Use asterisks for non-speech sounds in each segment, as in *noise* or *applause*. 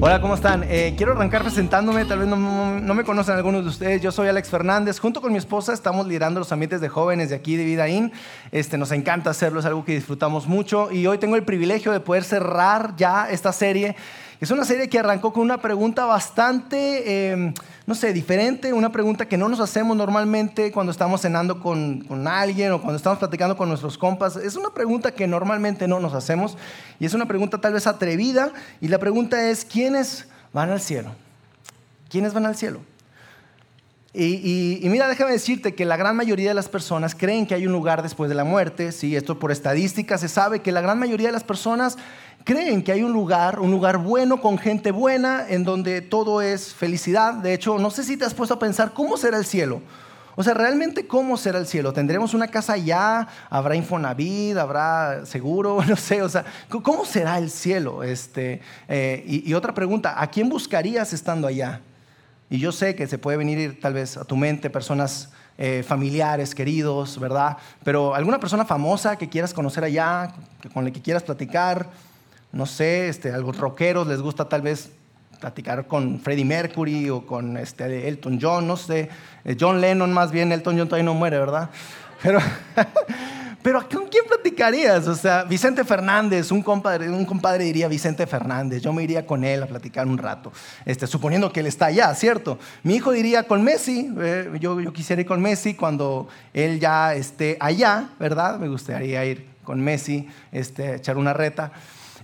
Hola, ¿cómo están? Eh, quiero arrancar presentándome, tal vez no, me conocen algunos de ustedes. Yo soy Alex Fernández. Junto con mi esposa estamos liderando los ambientes de jóvenes de aquí de Vidaín. Este, nos encanta hacerlo, es algo que disfrutamos mucho. Y hoy tengo el privilegio de poder cerrar ya esta serie es una serie que arrancó con una pregunta bastante, em, no sé, diferente, una pregunta que no nos hacemos normalmente cuando estamos cenando con, con, alguien o cuando estamos platicando con nuestros compas. Es una pregunta que normalmente no nos hacemos y es una pregunta tal vez atrevida y la pregunta es, ¿quiénes van al cielo? ¿Quiénes van al cielo? Y, mira, déjame decirte que la gran mayoría de las personas creen que hay un lugar después de la muerte. Sí, esto por estadística se sabe que la gran mayoría de las personas creen que hay un lugar, un lugar bueno con gente buena, en donde todo es felicidad. De hecho, no sé si te has puesto a pensar cómo será el cielo. O sea, realmente cómo será el cielo. ¿Tendremos una casa allá? ¿Habrá Infonavit? ¿Habrá seguro? *laughs* No sé, o sea, ¿cómo será el cielo? Este, eh, y, otra pregunta, ¿a quién buscarías estando allá? Y yo sé que se puede venir tal vez a tu mente personas eh, familiares, queridos, ¿verdad? Pero alguna persona famosa que quieras conocer allá, con la que quieras platicar, no sé, este, algo rockeros, les gusta tal vez platicar con Freddie Mercury o con este, Elton John, no sé, eh, John Lennon más bien, Elton John todavía no muere, ¿verdad? *laughs* Pero, *laughs* pero ¿con quién platicarías? O sea, Vicente Fernández, un compadre, un compadre diría Vicente Fernández, yo me iría con él a platicar un rato, este, suponiendo que él está allá, ¿cierto? Mi hijo diría con Messi, eh, yo, yo quisiera ir con Messi cuando él ya esté allá, ¿verdad? Me gustaría ir con Messi, este, echar una reta.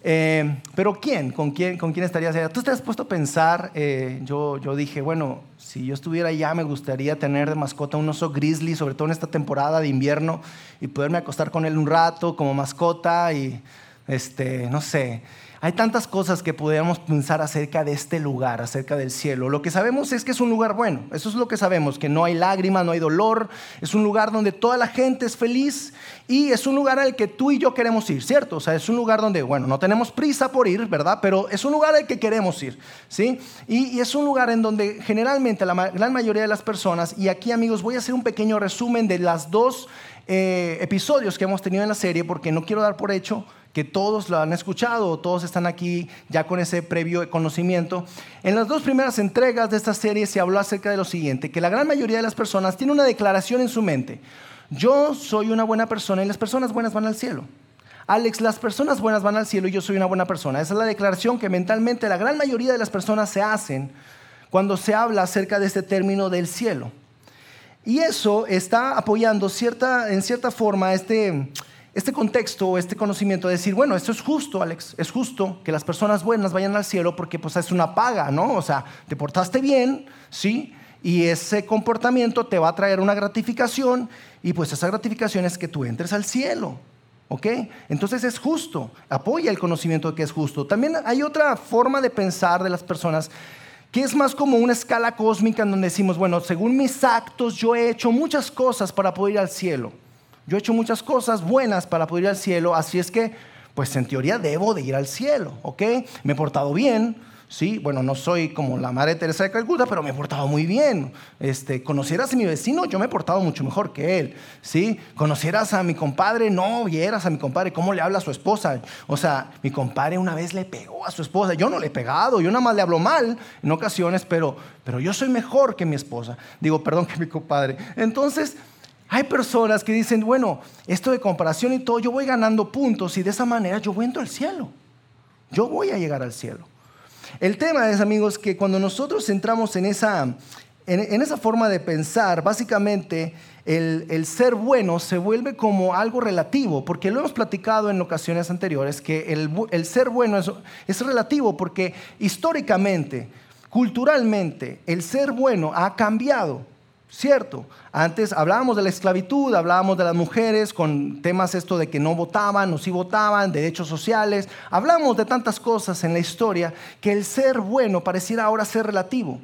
Eh, pero ¿quién? ¿Con quién, con quién estarías allá? ¿Tú te has puesto a pensar? Eh, yo, yo dije, bueno, si yo estuviera allá me gustaría tener de mascota un oso grizzly, sobre todo en esta temporada de invierno, y poderme acostar con él un rato como mascota y, este, no sé, hay tantas cosas que podríamos pensar acerca de este lugar, acerca del cielo. Lo que sabemos es que es un lugar bueno, eso es lo que sabemos, que no hay lágrimas, no hay dolor, es un lugar donde toda la gente es feliz y es un lugar al que tú y yo queremos ir, ¿cierto? O sea, es un lugar donde, bueno, no tenemos prisa por ir, ¿verdad? Pero es un lugar al que queremos ir, ¿sí? Y, es un lugar en donde generalmente la gran mayoría de las personas, y aquí amigos voy a hacer un pequeño resumen de las dos eh, episodios que hemos tenido en la serie, porque no quiero dar por hecho que todos lo han escuchado, todos están aquí ya con ese previo conocimiento. En las dos primeras entregas de esta serie se habló acerca de lo siguiente, que la gran mayoría de las personas tiene una declaración en su mente. Yo soy una buena persona y las personas buenas van al cielo. Alex, las personas buenas van al cielo y yo soy una buena persona. Esa es la declaración que mentalmente la gran mayoría de las personas se hacen cuando se habla acerca de este término del cielo. Y eso está apoyando cierta, en cierta forma este, este contexto, este conocimiento de decir, bueno, esto es justo, Alex, es justo que las personas buenas vayan al cielo porque pues es una paga, ¿no? O sea, te portaste bien, ¿sí? Y ese comportamiento te va a traer una gratificación y pues esa gratificación es que tú entres al cielo, ¿ok? Entonces es justo, apoya el conocimiento de que es justo. También hay otra forma de pensar de las personas que es más como una escala cósmica en donde decimos, bueno, según mis actos yo he hecho muchas cosas para poder ir al cielo. Yo he hecho muchas cosas buenas para poder ir al cielo, así es que, pues en teoría debo de ir al cielo, ¿ok? Me he portado bien, ¿sí? Bueno, no soy como la Madre Teresa de Calcuta, pero me he portado muy bien. Este, conocieras a mi vecino, yo me he portado mucho mejor que él, ¿sí? Conocieras a mi compadre, no vieras a mi compadre cómo le habla a su esposa. O sea, mi compadre una vez le pegó a su esposa, yo no le he pegado, yo nada más le hablo mal en ocasiones, pero, pero yo soy mejor que mi esposa. Digo, perdón que mi compadre. Entonces... Hay personas que dicen, bueno, esto de comparación y todo, yo voy ganando puntos y de esa manera yo voy al cielo. Yo voy a llegar al cielo. El tema es, amigos, que cuando nosotros entramos en esa, en, esa forma de pensar, básicamente el, ser bueno se vuelve como algo relativo, porque lo hemos platicado en ocasiones anteriores, que el, ser bueno es, es relativo porque históricamente, culturalmente, el ser bueno ha cambiado. Cierto, antes hablábamos de la esclavitud, hablábamos de las mujeres con temas esto de que no votaban o sí votaban, derechos sociales, hablamos de tantas cosas en la historia que el ser bueno pareciera ahora ser relativo.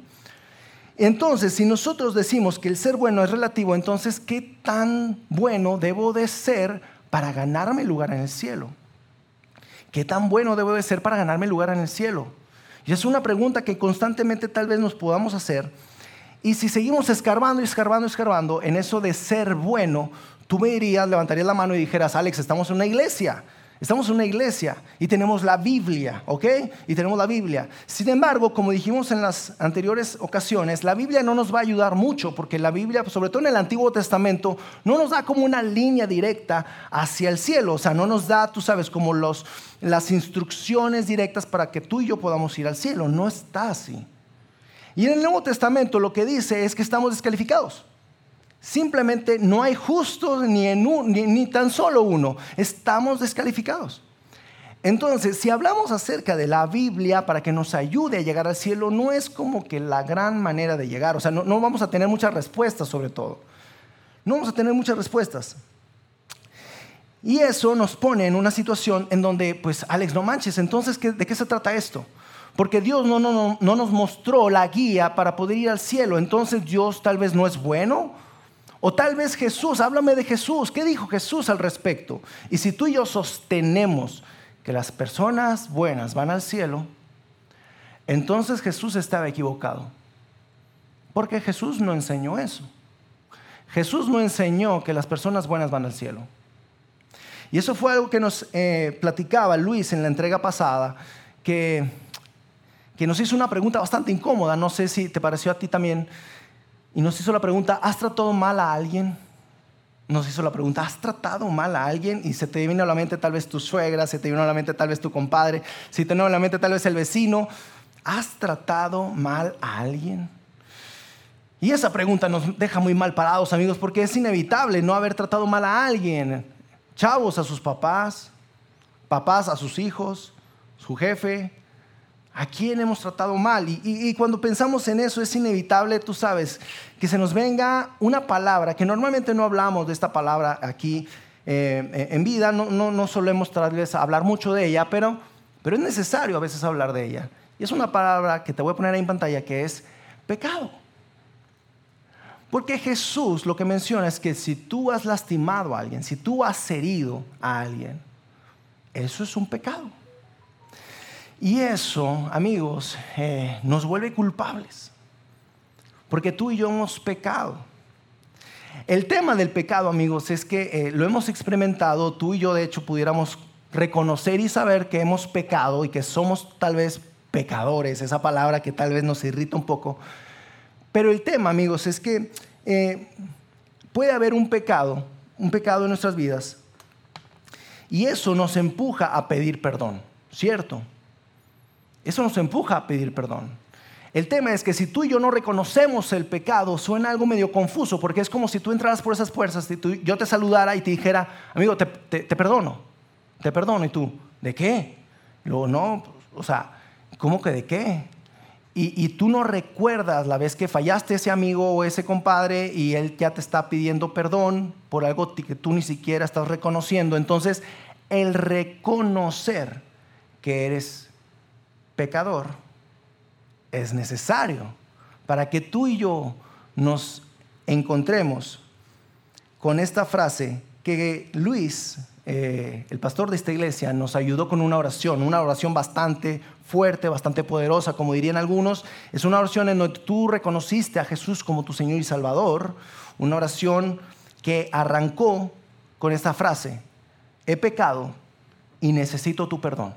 Entonces, si nosotros decimos que el ser bueno es relativo, entonces, ¿qué tan bueno debo de ser para ganarme lugar en el cielo? ¿Qué tan bueno debo de ser para ganarme lugar en el cielo? Y es una pregunta que constantemente tal vez nos podamos hacer. Y si seguimos escarbando y escarbando y escarbando en eso de ser bueno, tú me dirías, levantarías la mano y dijeras, Alex, estamos en una iglesia. Estamos en una iglesia y tenemos la Biblia, ¿ok? Y tenemos la Biblia. Sin embargo, como dijimos en las anteriores ocasiones, la Biblia no nos va a ayudar mucho porque la Biblia, sobre todo en el Antiguo Testamento, no nos da como una línea directa hacia el cielo. O sea, no nos da, tú sabes, como las instrucciones directas para que tú y yo podamos ir al cielo. No está así. Y en el Nuevo Testamento lo que dice es que estamos descalificados. Simplemente no hay justos ni, ni, tan solo uno. Estamos descalificados. Entonces, si hablamos acerca de la Biblia para que nos ayude a llegar al cielo, no es como que la gran manera de llegar. O sea, no, vamos a tener muchas respuestas sobre todo. No vamos a tener muchas respuestas. Y eso nos pone en una situación en donde, pues, Alex, no manches, entonces, ¿de qué se trata esto? Porque Dios no, no, no nos mostró la guía para poder ir al cielo. Entonces, Dios tal vez no es bueno o tal vez Jesús, háblame de Jesús, ¿qué dijo Jesús al respecto? Y si tú y yo sostenemos que las personas buenas van al cielo, entonces Jesús estaba equivocado. Porque Jesús no enseñó eso. Jesús no enseñó que las personas buenas van al cielo. Y eso fue algo que nos eh, platicaba Luis en la entrega pasada, que, que nos hizo una pregunta bastante incómoda, no sé si te pareció a ti también, y nos hizo la pregunta, ¿has tratado mal a alguien? Nos hizo la pregunta, ¿has tratado mal a alguien? Y se te vino a la mente tal vez tu suegra, se te vino a la mente tal vez tu compadre, se te vino a la mente tal vez el vecino. ¿Has tratado mal a alguien? Y esa pregunta nos deja muy mal parados, amigos, porque es inevitable no haber tratado mal a alguien. Chavos a sus papás, papás a sus hijos, su jefe, ¿A quién hemos tratado mal? Y, cuando pensamos en eso es inevitable, tú sabes, que se nos venga una palabra, que normalmente no hablamos de esta palabra aquí eh, en vida, no, no, solemos tratarles a hablar mucho de ella, pero, pero es necesario a veces hablar de ella. Y es una palabra que te voy a poner ahí en pantalla que es pecado. Porque Jesús lo que menciona es que si tú has lastimado a alguien, si tú has herido a alguien, eso es un pecado. Y eso, amigos, eh, nos vuelve culpables. Porque tú y yo hemos pecado. El tema del pecado, amigos, es que eh, lo hemos experimentado, tú y yo de hecho pudiéramos reconocer y saber que hemos pecado y que somos tal vez pecadores, esa palabra que tal vez nos irrita un poco. Pero el tema, amigos, es que eh, puede haber un pecado, un pecado en nuestras vidas, y eso nos empuja a pedir perdón, ¿cierto? Eso nos empuja a pedir perdón. El tema es que si tú y yo no reconocemos el pecado, suena algo medio confuso, porque es como si tú entraras por esas fuerzas y yo te saludara y te dijera, amigo, te, perdono, te perdono. Y tú, ¿de qué? Luego, no, o sea, ¿cómo que de qué? Y, tú no recuerdas la vez que fallaste ese amigo o ese compadre y él ya te está pidiendo perdón por algo que tú ni siquiera estás reconociendo. Entonces, el reconocer que eres pecador es necesario para que tú y yo nos encontremos con esta frase que Luis, eh, el pastor de esta iglesia, nos ayudó con una oración, una oración bastante fuerte, bastante poderosa, como dirían algunos. Es una oración en donde tú reconociste a Jesús como tu Señor y Salvador, una oración que arrancó con esta frase, he pecado y necesito tu perdón.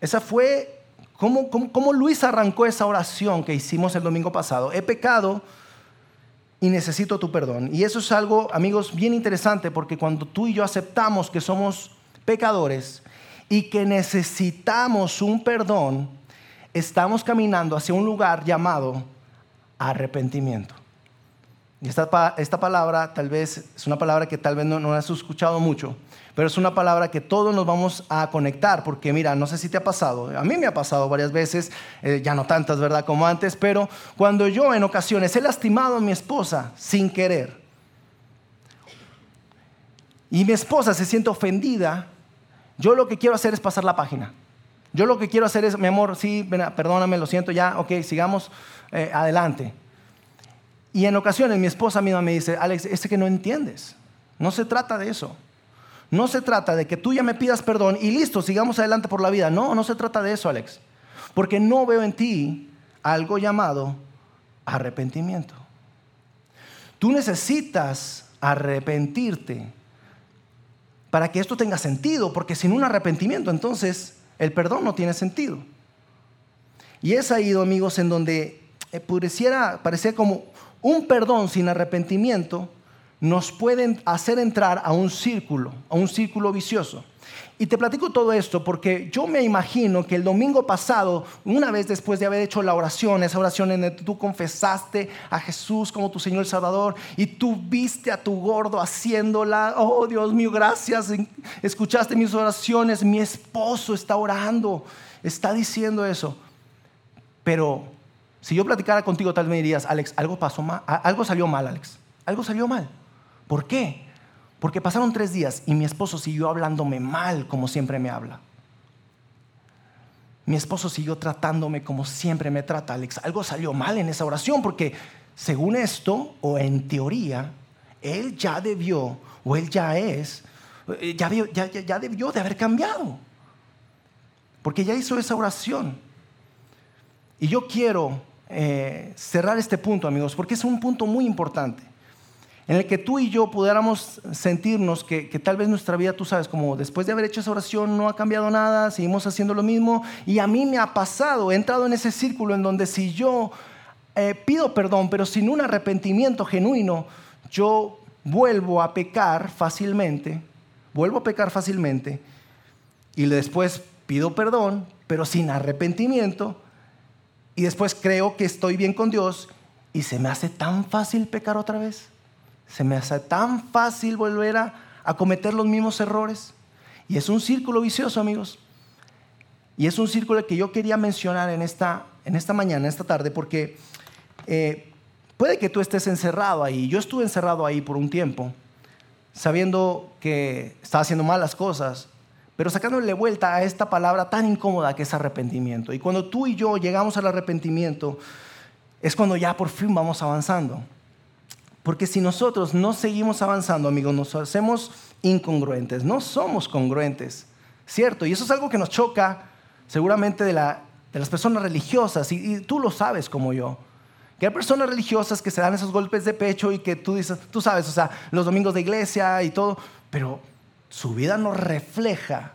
Esa fue ¿Cómo, Luis arrancó esa oración que hicimos el domingo pasado? He pecado y necesito tu perdón. Y eso es algo, amigos, bien interesante porque cuando tú y yo aceptamos que somos pecadores y que necesitamos un perdón, estamos caminando hacia un lugar llamado arrepentimiento. Y esta, palabra tal vez es una palabra que tal vez no, no has escuchado mucho, pero es una palabra que todos nos vamos a conectar, porque mira, no sé si te ha pasado, a mí me ha pasado varias veces, eh, ya no tantas, ¿verdad? Como antes, pero cuando yo en ocasiones he lastimado a mi esposa sin querer, y mi esposa se siente ofendida, yo lo que quiero hacer es pasar la página. Yo lo que quiero hacer es, mi amor, sí, perdóname, lo siento, ya, ok, sigamos eh, adelante. Y en ocasiones mi esposa misma me dice, Alex, es que no entiendes, no se trata de eso. No se trata de que tú ya me pidas perdón y listo, sigamos adelante por la vida. No, no se trata de eso, Alex. Porque no veo en ti algo llamado arrepentimiento. Tú necesitas arrepentirte para que esto tenga sentido, porque sin un arrepentimiento entonces el perdón no tiene sentido. Y es ahí, amigos, en donde eh, pareciera, parecía como un perdón sin arrepentimiento nos pueden hacer entrar a un círculo, a un círculo vicioso. Y te platico todo esto porque yo me imagino que el domingo pasado, una vez después de haber hecho la oración, esa oración en la que tú confesaste a Jesús como tu Señor Salvador y tú viste a tu gordo haciéndola, oh Dios mío, gracias, escuchaste mis oraciones, mi esposo está orando, está diciendo eso. Pero si yo platicara contigo, tal vez me dirías, Alex, algo pasó algo salió mal, Alex, algo salió mal. ¿Por qué? Porque pasaron tres días y mi esposo siguió hablándome mal como siempre me habla. Mi esposo siguió tratándome como siempre me trata, Alex. Algo salió mal en esa oración porque según esto, o en teoría, él ya debió, o él ya es, eh, ya, ya, debió de haber cambiado. Porque ya hizo esa oración. Y yo quiero eh, cerrar este punto, amigos, porque es un punto muy importante en el que tú y yo pudiéramos sentirnos que, tal vez nuestra vida, tú sabes, como después de haber hecho esa oración no ha cambiado nada, seguimos haciendo lo mismo, y a mí me ha pasado, he entrado en ese círculo en donde si yo eh, pido perdón, pero sin un arrepentimiento genuino, yo vuelvo a pecar fácilmente, vuelvo a pecar fácilmente, y después pido perdón, pero sin arrepentimiento, y después creo que estoy bien con Dios, y se me hace tan fácil pecar otra vez. Se me hace tan fácil volver a, cometer los mismos errores. Y es un círculo vicioso, amigos. Y es un círculo que yo quería mencionar en esta, en esta mañana, en esta tarde, porque eh, puede que tú estés encerrado ahí. Yo estuve encerrado ahí por un tiempo, sabiendo que estaba haciendo malas cosas, pero sacándole vuelta a esta palabra tan incómoda que es arrepentimiento. Y cuando tú y yo llegamos al arrepentimiento, es cuando ya por fin vamos avanzando. Porque si nosotros no seguimos avanzando, amigos, nos hacemos incongruentes, no somos congruentes, ¿cierto? Y eso es algo que nos choca seguramente de, las personas religiosas, y, tú lo sabes como yo. Que hay personas religiosas que se dan esos golpes de pecho y que tú dices, tú sabes, o sea, los domingos de iglesia y todo, pero su vida no refleja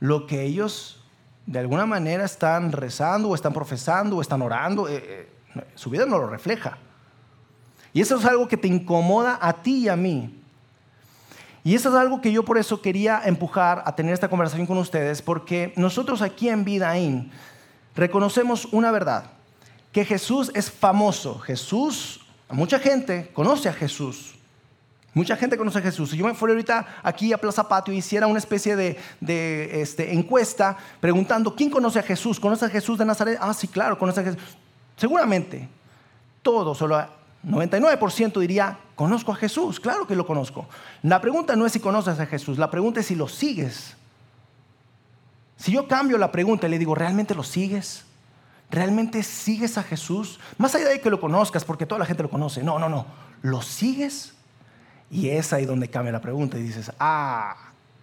lo que ellos de alguna manera están rezando o están profesando o están orando. Eh, eh, su vida no lo refleja. Y eso es algo que te incomoda a ti y a mí. Y eso es algo que yo por eso quería empujar a tener esta conversación con ustedes, porque nosotros aquí en Vidaín reconocemos una verdad, que Jesús es famoso. Jesús, mucha gente conoce a Jesús. Mucha gente conoce a Jesús. Si yo me fuera ahorita aquí a Plaza Patio y hiciera una especie de, este, encuesta preguntando, ¿quién conoce a Jesús? ¿Conoce a Jesús de Nazaret? Ah, sí, claro, conoce a Jesús. Seguramente, todos, solo 99% diría, conozco a Jesús, claro que lo conozco. La pregunta no es si conoces a Jesús, la pregunta es si lo sigues. Si yo cambio la pregunta y le digo, ¿realmente lo sigues? ¿Realmente sigues a Jesús? Más allá de que lo conozcas, porque toda la gente lo conoce. No, no, no. ¿Lo sigues? Y es ahí donde cambia la pregunta y dices, ah,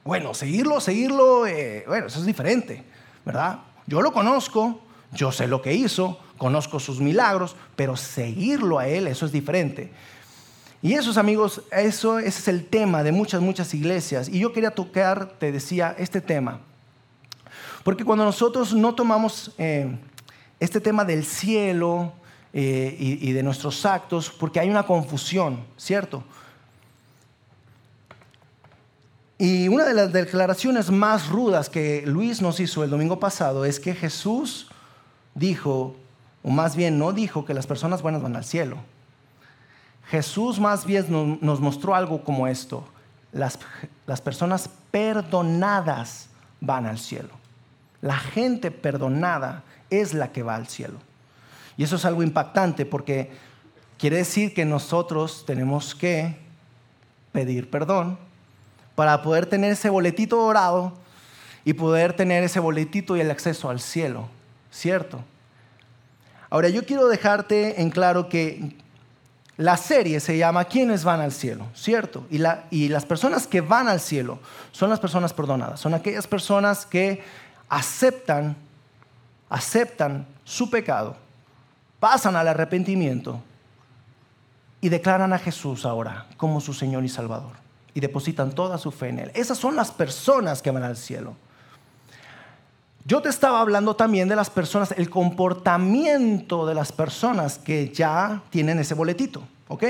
bueno, seguirlo, seguirlo, eh, bueno, eso es diferente, ¿verdad? Yo lo conozco, yo sé lo que hizo, conozco sus milagros, pero seguirlo a Él, eso es diferente. Y esos amigos, eso, ese es el tema de muchas, muchas iglesias. Y yo quería tocar, te decía, este tema. Porque cuando nosotros no tomamos eh, este tema del cielo eh, y, y de nuestros actos, porque hay una confusión, ¿cierto? Y una de las declaraciones más rudas que Luis nos hizo el domingo pasado es que Jesús dijo, o más bien no dijo que las personas buenas van al cielo. Jesús más bien nos mostró algo como esto. Las, las personas perdonadas van al cielo. La gente perdonada es la que va al cielo. Y eso es algo impactante porque quiere decir que nosotros tenemos que pedir perdón para poder tener ese boletito dorado y poder tener ese boletito y el acceso al cielo. ¿Cierto? Ahora, yo quiero dejarte en claro que la serie se llama ¿Quiénes van al cielo? ¿Cierto? Y, y las personas que van al cielo son las personas perdonadas, son aquellas personas que aceptan, aceptan su pecado, pasan al arrepentimiento y declaran a Jesús ahora como su Señor y Salvador y depositan toda su fe en Él. Esas son las personas que van al cielo. Yo te estaba hablando también de las personas, el comportamiento de las personas que ya tienen ese boletito, ¿ok?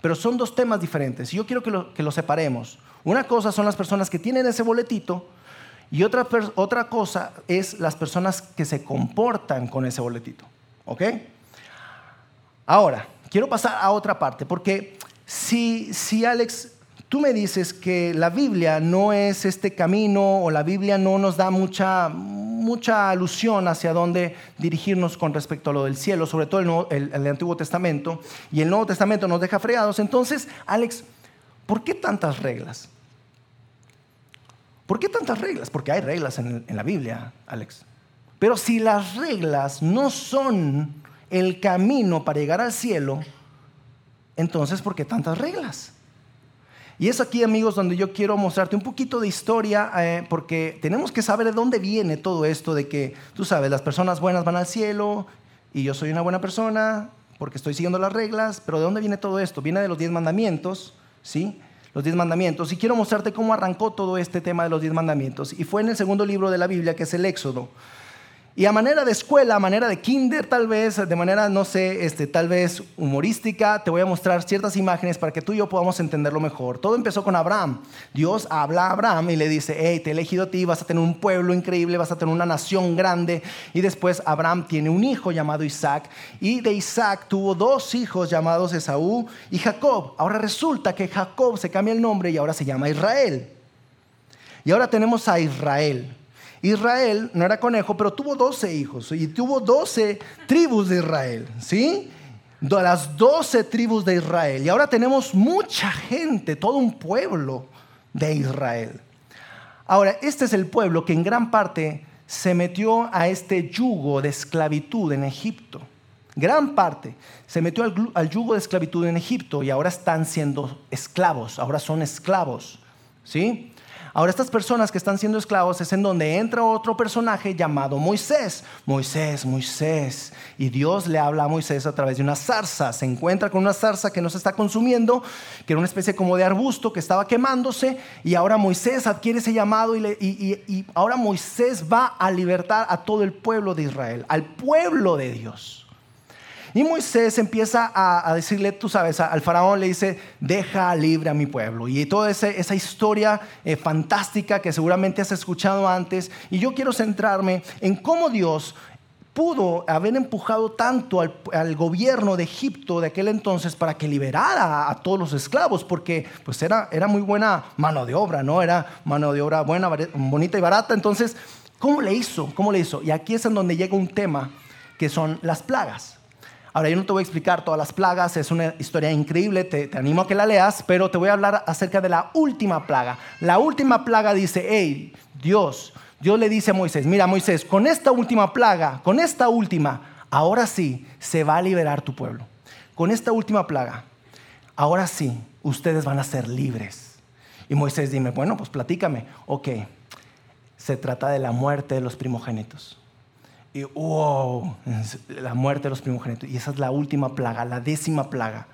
Pero son dos temas diferentes. Yo quiero que lo, que lo separemos. Una cosa son las personas que tienen ese boletito y otra, otra cosa es las personas que se comportan con ese boletito, ¿ok? Ahora, quiero pasar a otra parte, porque si, si Alex tú me dices que la Biblia no es este camino o la Biblia no nos da mucha, mucha alusión hacia dónde dirigirnos con respecto a lo del cielo, sobre todo el, Antiguo Testamento, y el Nuevo Testamento nos deja fregados. Entonces, Alex, ¿por qué tantas reglas? ¿Por qué tantas reglas? Porque hay reglas en la Biblia, Alex. Pero si las reglas no son el camino para llegar al cielo, entonces ¿por qué tantas reglas? Y es aquí, amigos, donde yo quiero mostrarte un poquito de historia, eh, porque tenemos que saber de dónde viene todo esto de que, tú sabes, las personas buenas van al cielo y yo soy una buena persona porque estoy siguiendo las reglas, pero ¿de dónde viene todo esto? Viene de los diez mandamientos, ¿sí? Los diez mandamientos. Y quiero mostrarte cómo arrancó todo este tema de los diez mandamientos. Y fue en el segundo libro de la Biblia, que es el Éxodo. Y a manera de escuela, a manera de kinder tal vez, de manera, no sé, este, tal vez humorística, te voy a mostrar ciertas imágenes para que tú y yo podamos entenderlo mejor. Todo empezó con Abraham. Dios habla a Abraham y le dice, hey, te he elegido a ti, vas a tener un pueblo increíble, vas a tener una nación grande. Y después Abraham tiene un hijo llamado Isaac. Y de Isaac tuvo dos hijos llamados Esaú y Jacob. Ahora resulta que Jacob se cambia el nombre y ahora se llama Israel. Y ahora tenemos a Israel. Israel no era conejo, pero tuvo 12 hijos y tuvo 12 tribus de Israel, ¿sí? De las 12 tribus de Israel. Y ahora tenemos mucha gente, todo un pueblo de Israel. Ahora, este es el pueblo que en gran parte se metió a este yugo de esclavitud en Egipto. Gran parte se metió al, al, yugo de esclavitud en Egipto y ahora están siendo esclavos, ahora son esclavos. ¿Sí? Ahora estas personas que están siendo esclavos es en donde entra otro personaje llamado Moisés. Moisés, Moisés. Y Dios le habla a Moisés a través de una zarza. Se encuentra con una zarza que no se está consumiendo, que era una especie como de arbusto que estaba quemándose. Y ahora Moisés adquiere ese llamado y, y ahora Moisés va a libertar a todo el pueblo de Israel, al pueblo de Dios. Y Moisés empieza a, decirle, tú sabes, al faraón le dice, deja libre a mi pueblo. Y toda esa historia eh, fantástica que seguramente has escuchado antes. Y yo quiero centrarme en cómo Dios pudo haber empujado tanto al, gobierno de Egipto de aquel entonces para que liberara a, todos los esclavos, porque pues era, era muy buena mano de obra, ¿no? Era mano de obra buena, bonita y barata. Entonces, ¿cómo le hizo? ¿Cómo le hizo? Y aquí es en donde llega un tema que son las plagas. Ahora, yo no te voy a explicar todas las plagas, es una historia increíble, te, animo a que la leas, pero te voy a hablar acerca de la última plaga. La última plaga dice, hey, Dios, Dios le dice a Moisés, mira Moisés, con esta última plaga, con esta última, ahora sí se va a liberar tu pueblo. Con esta última plaga, ahora sí, ustedes van a ser libres. Y Moisés dime, bueno, pues platícame. Ok, se trata de la muerte de los primogénitos. Y wow, la muerte de los primogénitos. Y esa es la última plaga, la décima plaga.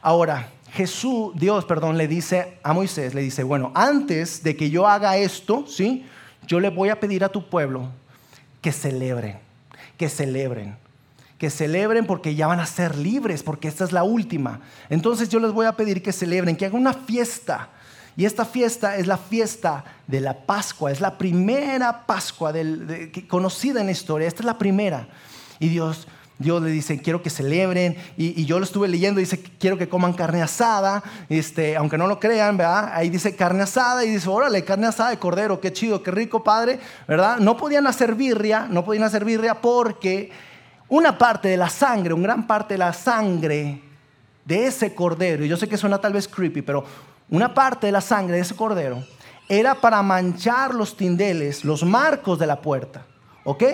Ahora, Jesús, Dios, perdón, le dice a Moisés, le dice, bueno, antes de que yo haga esto, ¿sí? Yo le voy a pedir a tu pueblo que celebren, que celebren, que celebren porque ya van a ser libres, porque esta es la última. Entonces yo les voy a pedir que celebren, que hagan una fiesta y esta fiesta es la fiesta de la Pascua, es la primera Pascua conocida en la historia, esta es la primera. Y Dios, Dios le dice, quiero que celebren, y, yo lo estuve leyendo, dice, quiero que coman carne asada, este, aunque no lo crean, ¿verdad? Ahí dice carne asada, y dice, órale, carne asada de cordero, qué chido, qué rico, padre, ¿verdad? No podían hacer birria, no podían hacer birria porque una parte de la sangre, una gran parte de la sangre de ese cordero, y yo sé que suena tal vez creepy, pero una parte de la sangre de ese cordero era para manchar los tindeles, los marcos de la puerta. ¿Ok?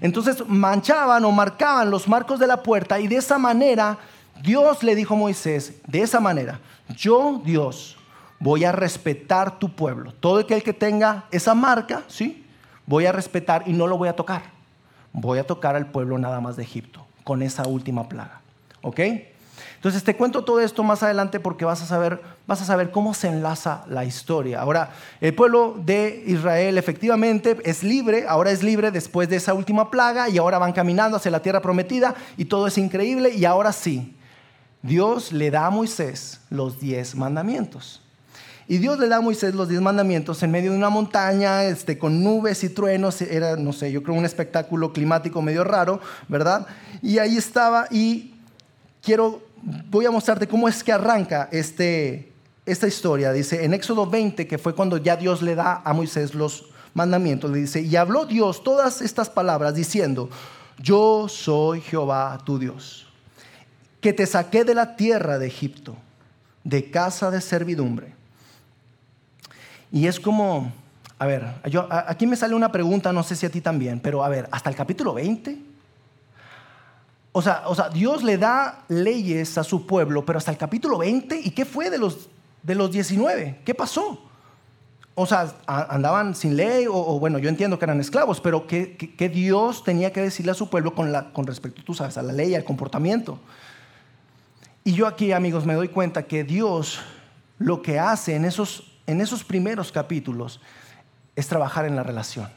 Entonces manchaban o marcaban los marcos de la puerta y de esa manera Dios le dijo a Moisés de esa manera, yo Dios voy a respetar tu pueblo. Todo aquel que tenga esa marca, ¿sí? Voy a respetar y no lo voy a tocar. Voy a tocar al pueblo nada más de Egipto con esa última plaga. ¿Ok? Entonces te cuento todo esto más adelante porque vas a saber, vas a saber cómo se enlaza la historia. Ahora, el pueblo de Israel efectivamente es libre, ahora es libre después de esa última plaga y ahora van caminando hacia la tierra prometida y todo es increíble y ahora sí, Dios le da a Moisés los diez mandamientos. Y Dios le da a Moisés los diez mandamientos en medio de una montaña, este, con nubes y truenos. Era, no sé, yo creo un espectáculo climático medio raro, ¿verdad? Y ahí estaba. Y quiero, voy a mostrarte cómo es que arranca este, esta historia. Dice en Éxodo 20, que fue cuando ya Dios le da a Moisés los mandamientos, le dice, y habló Dios todas estas palabras diciendo, yo soy Jehová tu Dios que te saqué de la tierra de Egipto, de casa de servidumbre. Y es como, a ver, yo, aquí me sale una pregunta, no sé si a ti también, pero a ver, hasta el capítulo 20. O sea, Dios le da leyes a su pueblo, pero hasta el capítulo 20, ¿y qué fue de los, de los 19? ¿Qué pasó? O sea, andaban sin ley, o, bueno, yo entiendo que eran esclavos, pero ¿qué, Dios tenía que decirle a su pueblo con respecto, tú sabes, a la ley, al comportamiento? Y yo aquí, amigos, me doy cuenta que Dios lo que hace en esos, en esos primeros capítulos es trabajar en la relación.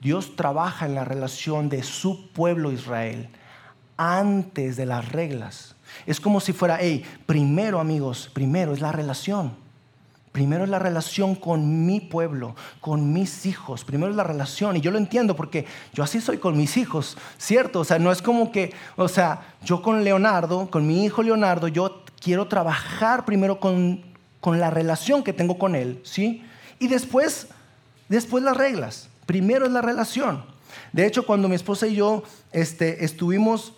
Dios trabaja en la relación de su pueblo Israel antes de las reglas. Es como si fuera, hey, primero amigos, primero es la relación. Primero es la relación con mi pueblo, con mis hijos. Primero es la relación. Y yo lo entiendo porque yo así soy con mis hijos, ¿cierto? O sea, no es como que, o sea, yo con Leonardo, con mi hijo Leonardo, yo quiero trabajar primero con, con la relación que tengo con él, ¿sí? Y después, después las reglas. Primero es la relación. De hecho, cuando mi esposa y yo este, estuvimos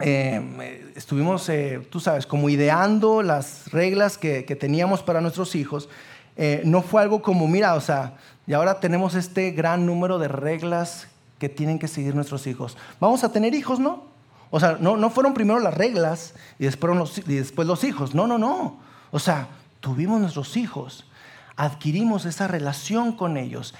eh, estuvimos, eh, tú sabes, como ideando las reglas que, teníamos para nuestros hijos, eh, no fue algo como, mira, o sea, y ahora tenemos este gran número de reglas que tienen que seguir nuestros hijos. Vamos a tener hijos, ¿no? O sea, no, no fueron primero las reglas y después, los, y después los hijos. No, no, no. O sea, tuvimos nuestros hijos, adquirimos esa relación con ellos,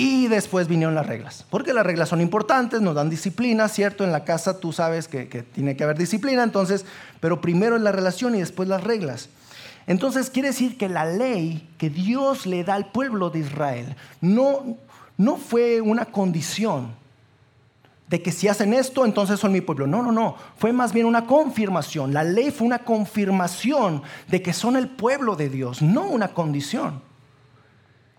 y después vinieron las reglas, porque las reglas son importantes, nos dan disciplina, ¿cierto? En la casa tú sabes que, tiene que haber disciplina, entonces, pero primero es la relación y después las reglas. Entonces quiere decir que la ley que Dios le da al pueblo de Israel no, no fue una condición de que si hacen esto, entonces son mi pueblo. No, no, no. Fue más bien una confirmación. La ley fue una confirmación de que son el pueblo de Dios, no una condición.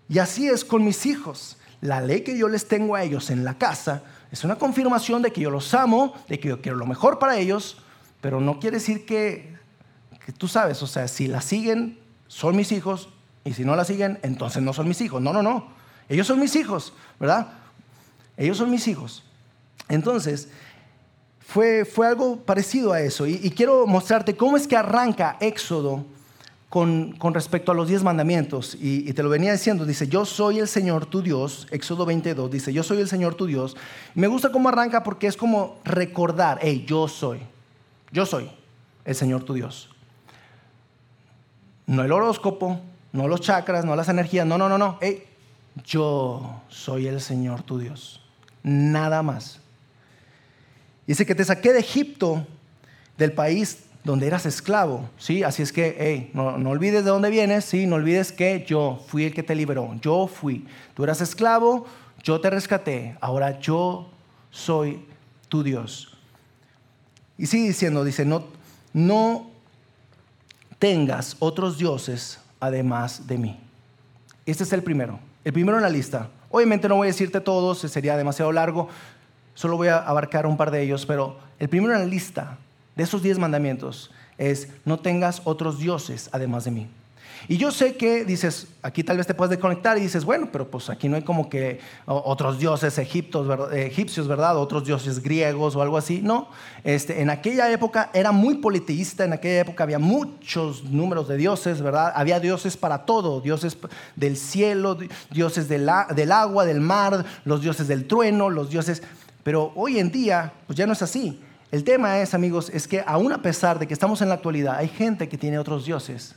Y así es con mis hijos la ley que yo les tengo a ellos en la casa es una confirmación de que yo los amo, de que yo quiero lo mejor para ellos, pero no quiere decir que, tú sabes, o sea, si la siguen, son mis hijos, y si no la siguen, entonces no son mis hijos. No, no, no. Ellos son mis hijos, ¿verdad? Ellos son mis hijos. Entonces, fue, fue algo parecido a eso. y quiero mostrarte cómo es que arranca Éxodo con, respecto a los diez mandamientos, y, te lo venía diciendo, dice, yo soy el Señor tu Dios, Éxodo 22, dice, yo soy el Señor tu Dios. Me gusta cómo arranca porque es como recordar, hey, yo soy, yo soy el Señor tu Dios. No el horóscopo, no los chakras, no las energías, no, no, no, no, hey, yo soy el Señor tu Dios, nada más. Dice que te saqué de Egipto, del país donde eras esclavo, ¿sí? Así es que, hey, no, olvides de dónde vienes, ¿sí? No olvides que yo fui el que te liberó, yo fui. Tú eras esclavo, yo te rescaté, ahora yo soy tu Dios. Y sigue diciendo, dice, no, no tengas otros dioses además de mí. Este es el primero, el primero en la lista. Obviamente no voy a decirte todos, sería demasiado largo, solo voy a abarcar un par de ellos, pero el primero en la lista de esos diez mandamientos es no tengas otros dioses además de mí. Y yo sé que dices, aquí tal vez te puedes desconectar y dices, bueno, pero pues aquí no hay como que otros dioses egiptos, egipcios, ¿verdad? Otros dioses griegos o algo así. No, este, en aquella época era muy politeísta, en aquella época había muchos números de dioses, ¿verdad? Había dioses para todo, dioses del cielo, dioses del, del agua, del mar, los dioses del trueno, los dioses... Pero hoy en día, pues ya no es así El tema es, amigos, es que aún a pesar de que estamos en la actualidad, hay gente que tiene otros dioses.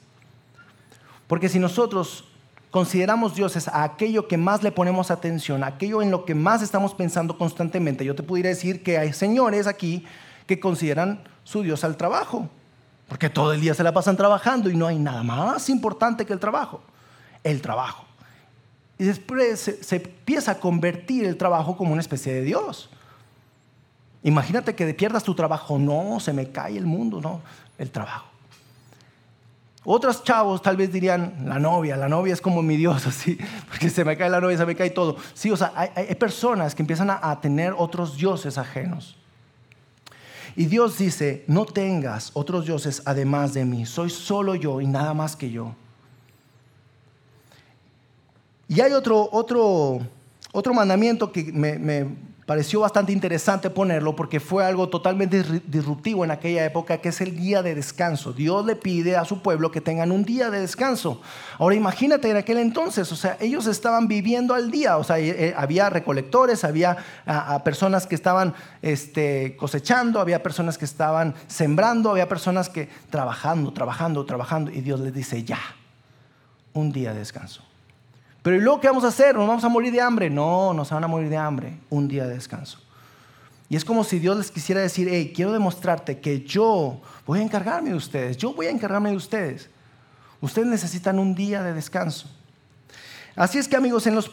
Porque si nosotros consideramos dioses a aquello que más le ponemos atención, aquello en lo que más estamos pensando constantemente, yo te pudiera decir que hay señores aquí que consideran su dios al trabajo. Porque todo el día se la pasan trabajando y no hay nada más importante que el trabajo. El trabajo. Y después se, se empieza a convertir el trabajo como una especie de Dios. Imagínate que pierdas tu trabajo. No, se me cae el mundo, no, el trabajo. Otros chavos tal vez dirían, la novia, la novia es como mi Dios, *laughs* así, porque se me cae la novia, se me cae todo. Sí, o sea, hay, personas que empiezan a tener otros dioses ajenos. Y Dios dice, no tengas otros dioses además de mí, soy solo yo y nada más que yo. Y hay otro, otro, otro mandamiento que me, me pareció bastante interesante ponerlo porque fue algo totalmente disruptivo en aquella época, que es el día de descanso. Dios le pide a su pueblo que tengan un día de descanso. Ahora imagínate en aquel entonces, o sea, ellos estaban viviendo al día, o sea, eh, había recolectores, había personas que estaban este, cosechando, había personas que estaban sembrando, había personas que trabajando, trabajando, trabajando, y Dios les dice, ya, un día de descanso. Pero ¿y luego qué vamos a hacer? ¿Nos vamos a morir de hambre? No, no se van a morir de hambre. Un día de descanso. Y es como si Dios les quisiera decir, hey, quiero demostrarte que yo voy a encargarme de ustedes, yo voy a encargarme de ustedes. Ustedes necesitan un día de descanso. Así es que amigos, en, los,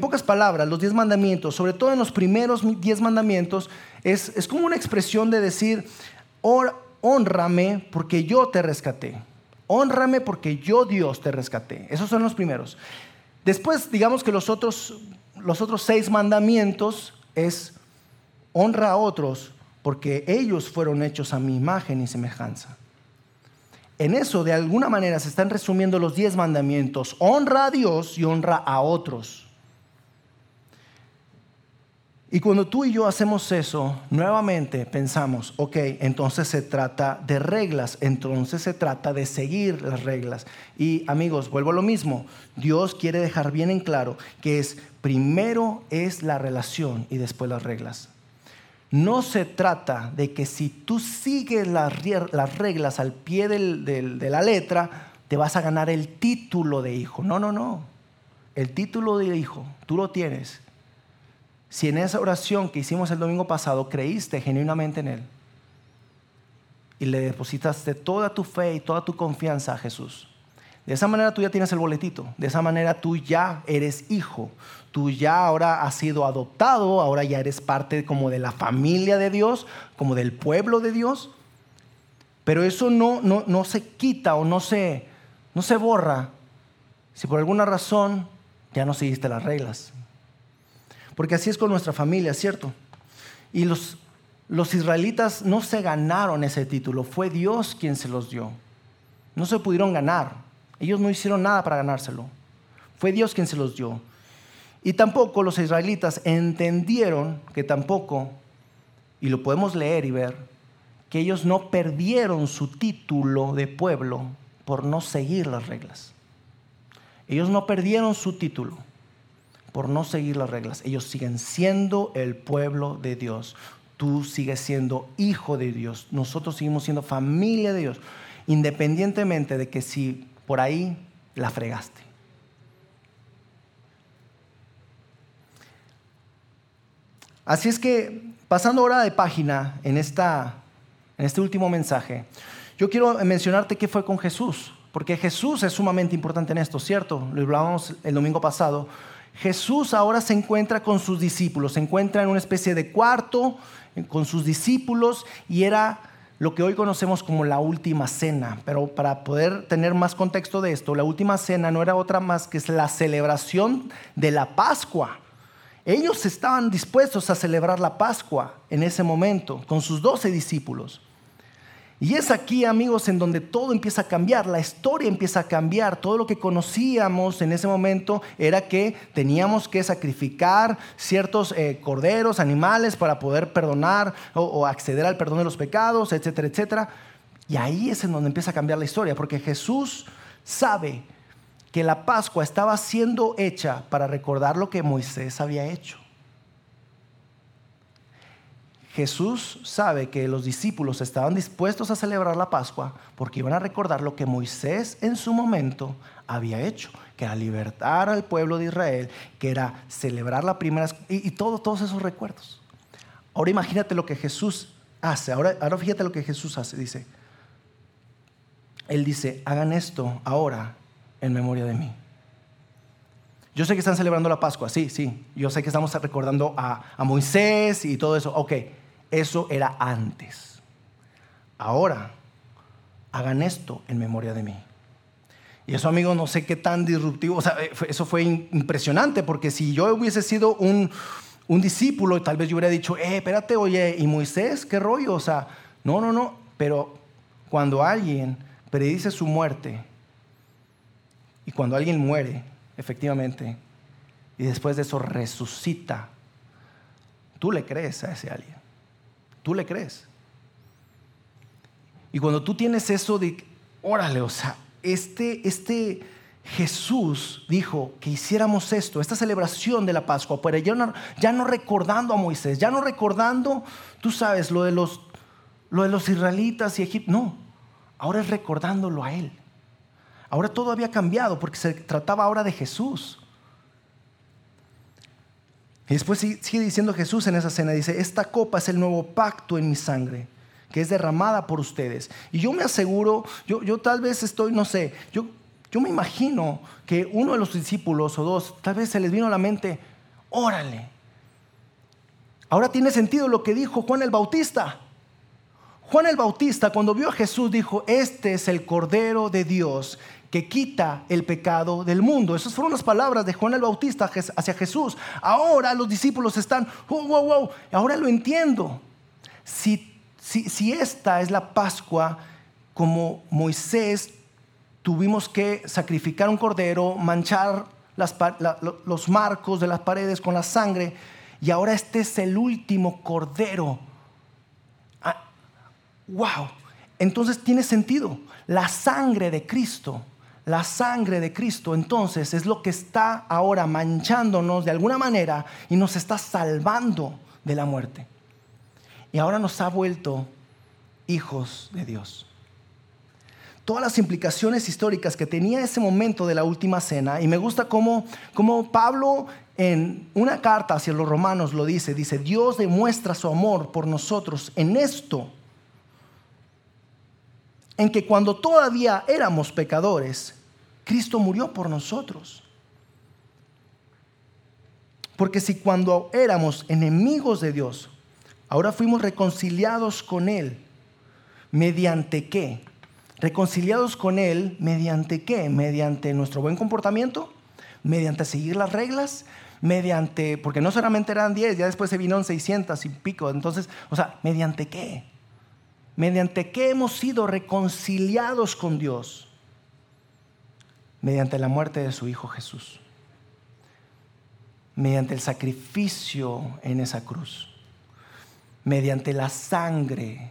pocas palabras, los diez mandamientos, sobre todo en los primeros diez mandamientos, es, es como una expresión de decir, honrame porque yo te rescaté. Honrame porque yo Dios te rescaté. Esos son los primeros. Después, digamos que los otros, los otros seis mandamientos es honra a otros porque ellos fueron hechos a mi imagen y semejanza. En eso, de alguna manera, se están resumiendo los diez mandamientos. Honra a Dios y honra a otros. Y cuando tú y yo hacemos eso, nuevamente pensamos, ok, entonces se trata de reglas, entonces se trata de seguir las reglas. Y amigos, vuelvo a lo mismo, Dios quiere dejar bien en claro que es primero es la relación y después las reglas. No se trata de que si tú sigues las, reglas al pie de la letra, te vas a ganar el título de hijo. No, no, no. El título de hijo, tú lo tienes si en esa oración que hicimos el domingo pasado creíste genuinamente en Él y le depositaste toda tu fe y toda tu confianza a Jesús, de esa manera tú ya tienes el boletito, de esa manera tú ya eres hijo, tú ya ahora has sido adoptado, ahora ya eres parte como de la familia de Dios, como del pueblo de Dios, pero eso no, no, no se quita o no se, no se borra si por alguna razón ya no seguiste las reglas, porque así es con nuestra familia, ¿cierto? Y los, los israelitas no se ganaron ese título, fue Dios quien se los dio. No se pudieron ganar. Ellos no hicieron nada para ganárselo. Fue Dios quien se los dio. Y tampoco los israelitas entendieron que tampoco, y lo podemos leer y ver, que ellos no perdieron su título de pueblo por no seguir las reglas. Ellos no perdieron su título por no seguir las reglas. Ellos siguen siendo el pueblo de Dios. Tú sigues siendo hijo de Dios. Nosotros seguimos siendo familia de Dios. Independientemente de que si por ahí la fregaste. Así es que, pasando ahora de página en, esta, en este último mensaje, yo quiero mencionarte qué fue con Jesús, porque Jesús es sumamente importante en esto, ¿cierto? Lo hablábamos el domingo pasado. Jesús ahora se encuentra con sus discípulos, se encuentra en una especie de cuarto con sus discípulos y era lo que hoy conocemos como la última cena. Pero para poder tener más contexto de esto, la última cena no era otra más que la celebración de la Pascua. Ellos estaban dispuestos a celebrar la Pascua en ese momento con sus doce discípulos. Y es aquí, amigos, en donde todo empieza a cambiar, la historia empieza a cambiar. Todo lo que conocíamos en ese momento era que teníamos que sacrificar ciertos eh, corderos, animales, para poder perdonar o, acceder al perdón de los pecados, etcétera, etcétera. Y ahí es en donde empieza a cambiar la historia, porque Jesús sabe que la Pascua estaba siendo hecha para recordar lo que Moisés había hecho. Jesús sabe que los discípulos estaban dispuestos a celebrar la Pascua porque iban a recordar lo que Moisés en su momento había hecho, que era libertar al pueblo de Israel, que era celebrar la primera y, todos esos recuerdos. Ahora imagínate lo que Jesús hace, ahora, ahora fíjate lo que Jesús hace, dice, Él dice, hagan esto ahora en memoria de mí. Yo sé que están celebrando la Pascua, sí, sí. Yo sé que estamos recordando a, a Moisés y todo eso. Ok, eso era antes. Ahora, hagan esto en memoria de mí. Y eso, amigo, no sé qué tan disruptivo, o sea, eh, eso fue impresionante, porque si yo hubiese sido un, un discípulo, tal vez yo hubiera dicho, eh, espérate, oye, ¿y Moisés qué rollo? O sea, no, no, no, pero cuando alguien predice su muerte y cuando alguien muere, efectivamente, y después de eso resucita, tú le crees a ese alguien. Tú le crees. Y cuando tú tienes eso de, órale, o sea, este, este Jesús dijo que hiciéramos esto, esta celebración de la Pascua, pero ya no, ya no recordando a Moisés, ya no recordando, tú sabes, lo de los, lo de los israelitas y Egipto, no, ahora es recordándolo a Él. Ahora todo había cambiado porque se trataba ahora de Jesús. Y después sigue diciendo Jesús en esa cena, dice, esta copa es el nuevo pacto en mi sangre, que es derramada por ustedes. Y yo me aseguro, yo, yo tal vez estoy, no sé, yo, yo me imagino que uno de los discípulos o dos, tal vez se les vino a la mente, órale. Ahora tiene sentido lo que dijo Juan el Bautista. Juan el Bautista cuando vio a Jesús dijo, este es el Cordero de Dios que quita el pecado del mundo. Esas fueron las palabras de Juan el Bautista hacia Jesús. Ahora los discípulos están, wow, wow, wow, ahora lo entiendo. Si, si, esta es la Pascua, como Moisés tuvimos que sacrificar un cordero, manchar los marcos de las paredes con la sangre, y ahora este es el último cordero. Ah, wow, entonces tiene sentido. La sangre de Cristo la sangre de Cristo entonces es lo que está ahora manchándonos de alguna manera y nos está salvando de la muerte. Y ahora nos ha vuelto hijos de Dios. Todas las implicaciones históricas que tenía ese momento de la última cena, y me gusta cómo, cómo Pablo en una carta hacia los romanos lo dice, dice, Dios demuestra su amor por nosotros en esto, en que cuando todavía éramos pecadores, Cristo murió por nosotros. Porque si cuando éramos enemigos de Dios, ahora fuimos reconciliados con Él, ¿mediante qué? Reconciliados con Él, ¿mediante qué? Mediante nuestro buen comportamiento, mediante seguir las reglas, mediante, porque no solamente eran 10, ya después se vino 600 y pico, entonces, o sea, ¿mediante qué? Mediante qué hemos sido reconciliados con Dios, mediante la muerte de su Hijo Jesús, mediante el sacrificio en esa cruz, mediante la sangre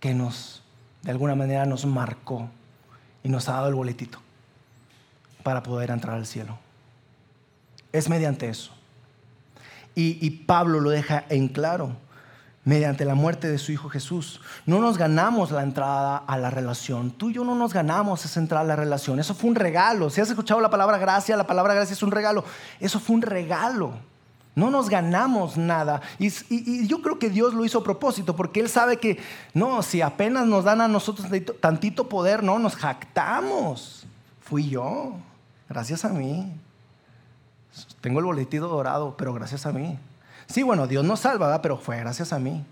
que nos, de alguna manera, nos marcó y nos ha dado el boletito para poder entrar al cielo. Es mediante eso. Y, y Pablo lo deja en claro mediante la muerte de su Hijo Jesús. No nos ganamos la entrada a la relación. Tú y yo no nos ganamos esa entrada a la relación. Eso fue un regalo. Si has escuchado la palabra gracia, la palabra gracia es un regalo. Eso fue un regalo. No nos ganamos nada. Y, yo creo que Dios lo hizo a propósito, porque Él sabe que, no, si apenas nos dan a nosotros tantito poder, no, nos jactamos. Fui yo, gracias a mí. Tengo el boletito dorado, pero gracias a mí. Sí, bueno, Dios nos salva, pero fue gracias a mí.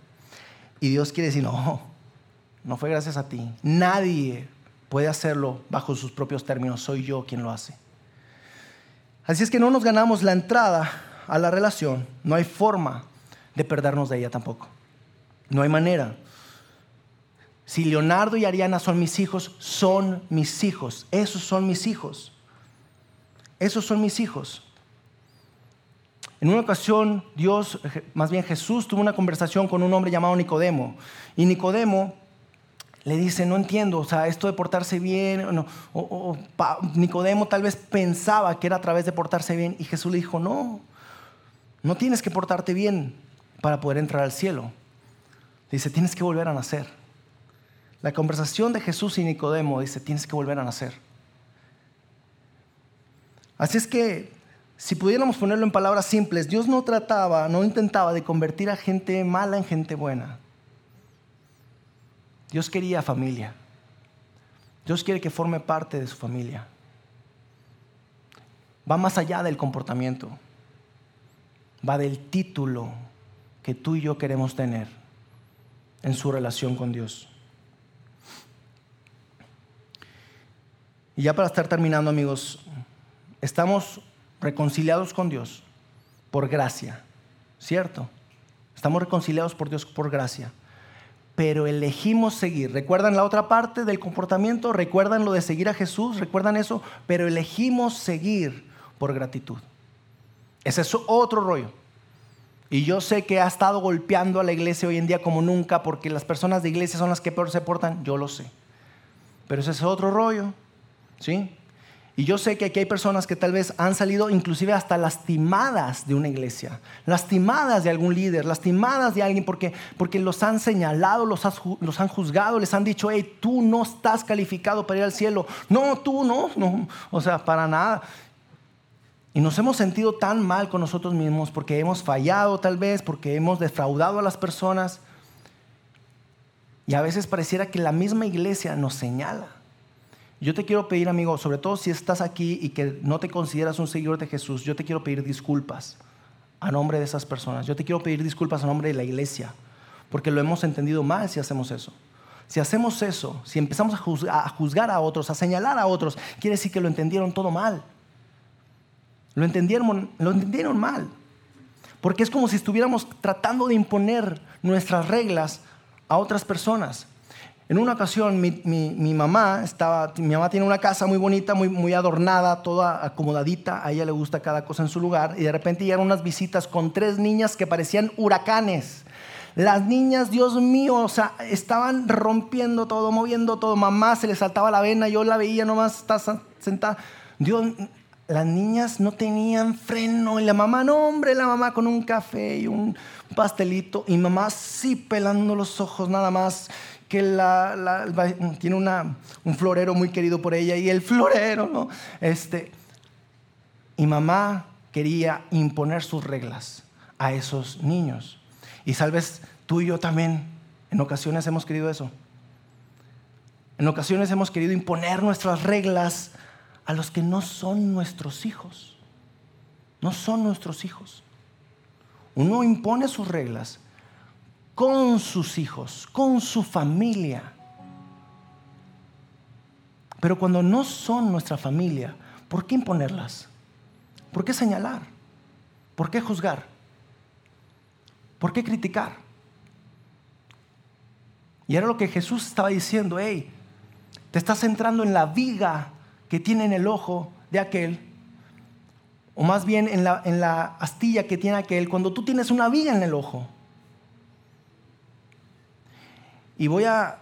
Y Dios quiere decir, no, no fue gracias a ti. Nadie puede hacerlo bajo sus propios términos, soy yo quien lo hace. Así es que no nos ganamos la entrada a la relación, no hay forma de perdernos de ella tampoco. No hay manera. Si Leonardo y Ariana son mis hijos, son mis hijos. Esos son mis hijos. Esos son mis hijos. En una ocasión, Dios, más bien Jesús, tuvo una conversación con un hombre llamado Nicodemo. Y Nicodemo le dice, no entiendo, o sea, esto de portarse bien, o, Nicodemo tal vez pensaba que era a través de portarse bien, y Jesús le dijo, no, no tienes que portarte bien para poder entrar al cielo. Dice, tienes que volver a nacer. La conversación de Jesús y Nicodemo dice, tienes que volver a nacer. Así es que, si pudiéramos ponerlo en palabras simples, Dios no trataba, no intentaba de convertir a gente mala en gente buena. Dios quería familia. Dios quiere que forme parte de su familia. Va más allá del comportamiento. Va del título que tú y yo queremos tener en su relación con Dios. Y ya para estar terminando, amigos, estamos reconciliados con Dios por gracia, ¿cierto? Estamos reconciliados por Dios por gracia. Pero elegimos seguir. ¿Recuerdan la otra parte del comportamiento? ¿Recuerdan lo de seguir a Jesús? ¿Recuerdan eso? Pero elegimos seguir por gratitud. Ese es otro rollo. Y yo sé que ha estado golpeando a la iglesia hoy en día como nunca porque las personas de iglesia son las que peor se portan, yo lo sé. Pero ese es otro rollo. ¿Sí? Y yo sé que aquí hay personas que tal vez han salido inclusive hasta lastimadas de una iglesia, lastimadas de algún líder, lastimadas de alguien porque, porque los han señalado, los, los han juzgado, les han dicho, hey, tú no estás calificado para ir al cielo. No, tú no, no, o sea, para nada. Y nos hemos sentido tan mal con nosotros mismos porque hemos fallado tal vez, porque hemos defraudado a las personas. Y a veces pareciera que la misma iglesia nos señala. Yo te quiero pedir, amigo, sobre todo si estás aquí y que no te consideras un seguidor de Jesús, yo te quiero pedir disculpas a nombre de esas personas. Yo te quiero pedir disculpas a nombre de la iglesia, porque lo hemos entendido mal si hacemos eso. Si hacemos eso, si empezamos a juzgar, a otros, a señalar a otros, quiere decir que lo entendieron todo mal. Lo entendieron, lo entendieron mal. Porque es como si estuviéramos tratando de imponer nuestras reglas a otras personas. En una ocasión mi, mamá estaba, mi mamá tiene una casa muy bonita, muy, muy adornada, toda acomodadita, a ella le gusta cada cosa en su lugar, y de repente llegaron unas visitas con tres niñas que parecían huracanes. Las niñas, Dios mío, o sea, estaban rompiendo todo, moviendo todo. Mamá se le saltaba la vena, yo la veía nomás, está sentada. Dios, las niñas no tenían freno y la mamá, no hombre, la mamá con un café y un pastelito y mamá sí pelando los ojos nada más que tiene una, un florero muy querido por ella y el florero, ¿no? Este, y mamá quería imponer sus reglas a esos niños. Y tal vez tú y yo también en ocasiones hemos querido eso. En ocasiones hemos querido imponer nuestras reglas a los que no son nuestros hijos. No son nuestros hijos. Uno impone sus reglas con sus hijos, con su familia. Pero cuando no son nuestra familia, ¿por qué imponerlas? ¿Por qué señalar? ¿Por qué juzgar? ¿Por qué criticar? Y era lo que Jesús estaba diciendo, hey, te estás centrando en la viga que tiene en el ojo de aquel, o más bien en la, en la astilla que tiene aquel, cuando tú tienes una viga en el ojo. Y voy a,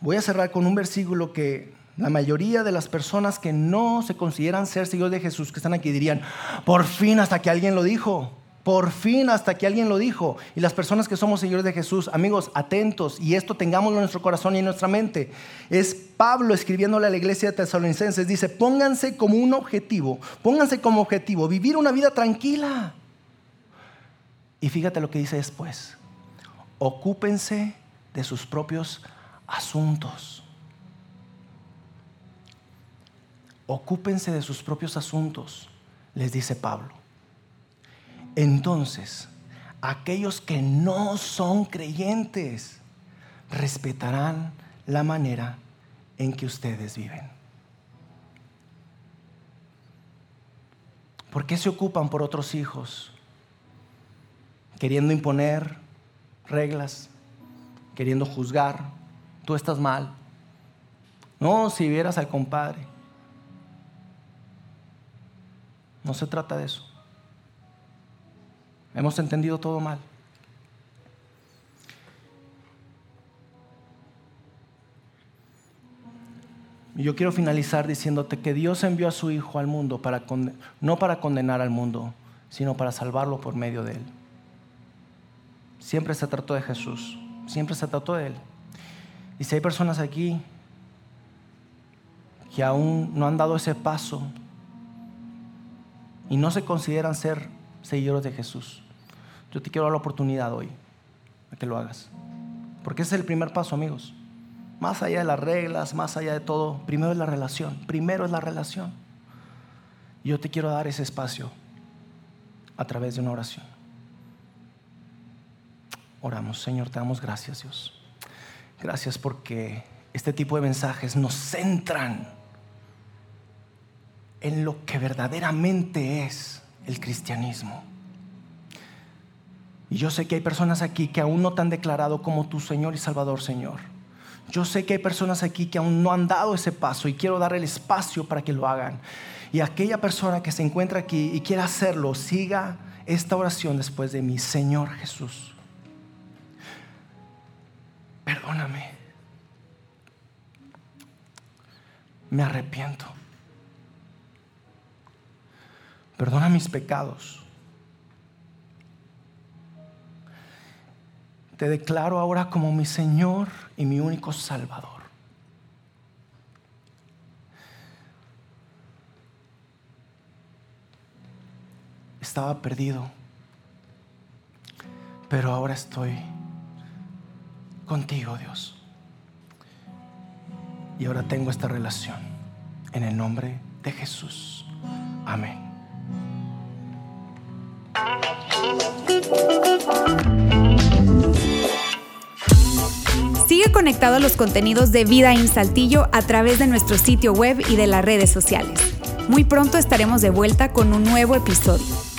voy a cerrar con un versículo que la mayoría de las personas que no se consideran ser seguidores de Jesús, que están aquí, dirían, por fin hasta que alguien lo dijo. Por fin hasta que alguien lo dijo. Y las personas que somos seguidores de Jesús, amigos, atentos, y esto tengámoslo en nuestro corazón y en nuestra mente. Es Pablo escribiéndole a la iglesia de Tesalonicenses, dice, pónganse como un objetivo, pónganse como objetivo, vivir una vida tranquila. Y fíjate lo que dice después, ocúpense de sus propios asuntos. Ocúpense de sus propios asuntos, les dice Pablo. Entonces, aquellos que no son creyentes respetarán la manera en que ustedes viven. ¿Por qué se ocupan por otros hijos? Queriendo imponer reglas, queriendo juzgar, tú estás mal. No, si vieras al compadre. No se trata de eso. Hemos entendido todo mal. Y yo quiero finalizar diciéndote que Dios envió a su Hijo al mundo para no para condenar al mundo, sino para salvarlo por medio de él. Siempre se trató de Jesús. Siempre se trató de Él. Y si hay personas aquí que aún no han dado ese paso y no se consideran ser seguidores de Jesús, yo te quiero dar la oportunidad hoy de que lo hagas. Porque ese es el primer paso, amigos. Más allá de las reglas, más allá de todo, primero es la relación. Primero es la relación. Y yo te quiero dar ese espacio a través de una oración. Oramos, Señor, te damos gracias, Dios. Gracias porque este tipo de mensajes nos centran en lo que verdaderamente es el cristianismo. Y yo sé que hay personas aquí que aún no te han declarado como tu Señor y Salvador, Señor. Yo sé que hay personas aquí que aún no han dado ese paso y quiero dar el espacio para que lo hagan. Y aquella persona que se encuentra aquí y quiera hacerlo, siga esta oración después de mí. Señor Jesús, perdóname. Me arrepiento. Perdona mis pecados. Te declaro ahora como mi Señor y mi único Salvador. Estaba perdido, pero ahora estoy contigo, Dios. Y ahora tengo esta relación en el nombre de Jesús. Amén. Sigue conectado a los contenidos de Vida en Saltillo a través de nuestro sitio web y de las redes sociales. Muy pronto estaremos de vuelta con un nuevo episodio.